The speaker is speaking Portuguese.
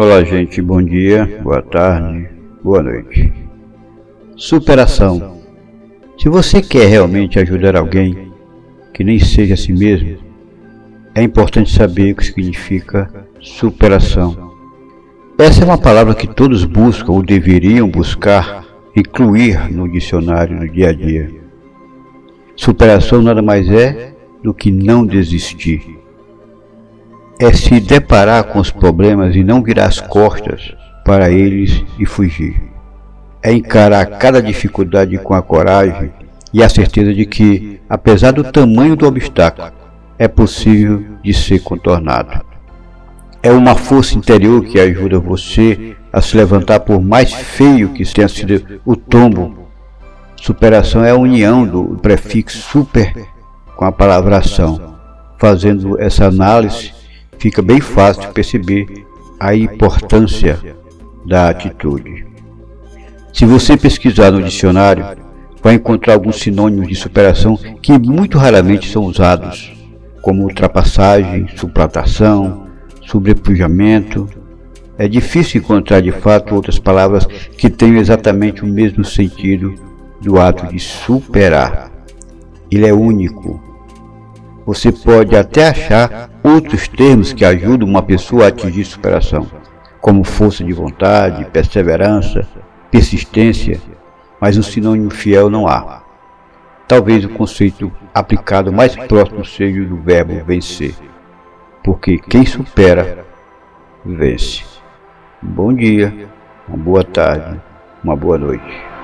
Olá, gente, bom dia, boa tarde, boa noite. Superação. Se você quer realmente ajudar alguém que nem seja a si mesmo, é importante saber o que significa superação. Essa é uma palavra que todos buscam ou deveriam buscar incluir no dicionário no dia a dia. Superação nada mais é do que não desistir é se deparar com os problemas e não virar as costas para eles e fugir. É encarar cada dificuldade com a coragem e a certeza de que, apesar do tamanho do obstáculo, é possível de ser contornado. É uma força interior que ajuda você a se levantar por mais feio que tenha sido o tombo. Superação é a união do prefixo super com a palavra ação. Fazendo essa análise, fica bem fácil de perceber a importância da atitude. Se você pesquisar no dicionário, vai encontrar alguns sinônimos de superação que muito raramente são usados, como ultrapassagem, suplantação, sobrepujamento. É difícil encontrar de fato outras palavras que tenham exatamente o mesmo sentido do ato de superar. Ele é único, você pode até achar outros termos que ajudam uma pessoa a atingir superação, como força de vontade, perseverança, persistência, mas um sinônimo fiel não há. Talvez o conceito aplicado mais próximo seja o do verbo vencer, porque quem supera, vence. bom dia, uma boa tarde, uma boa noite.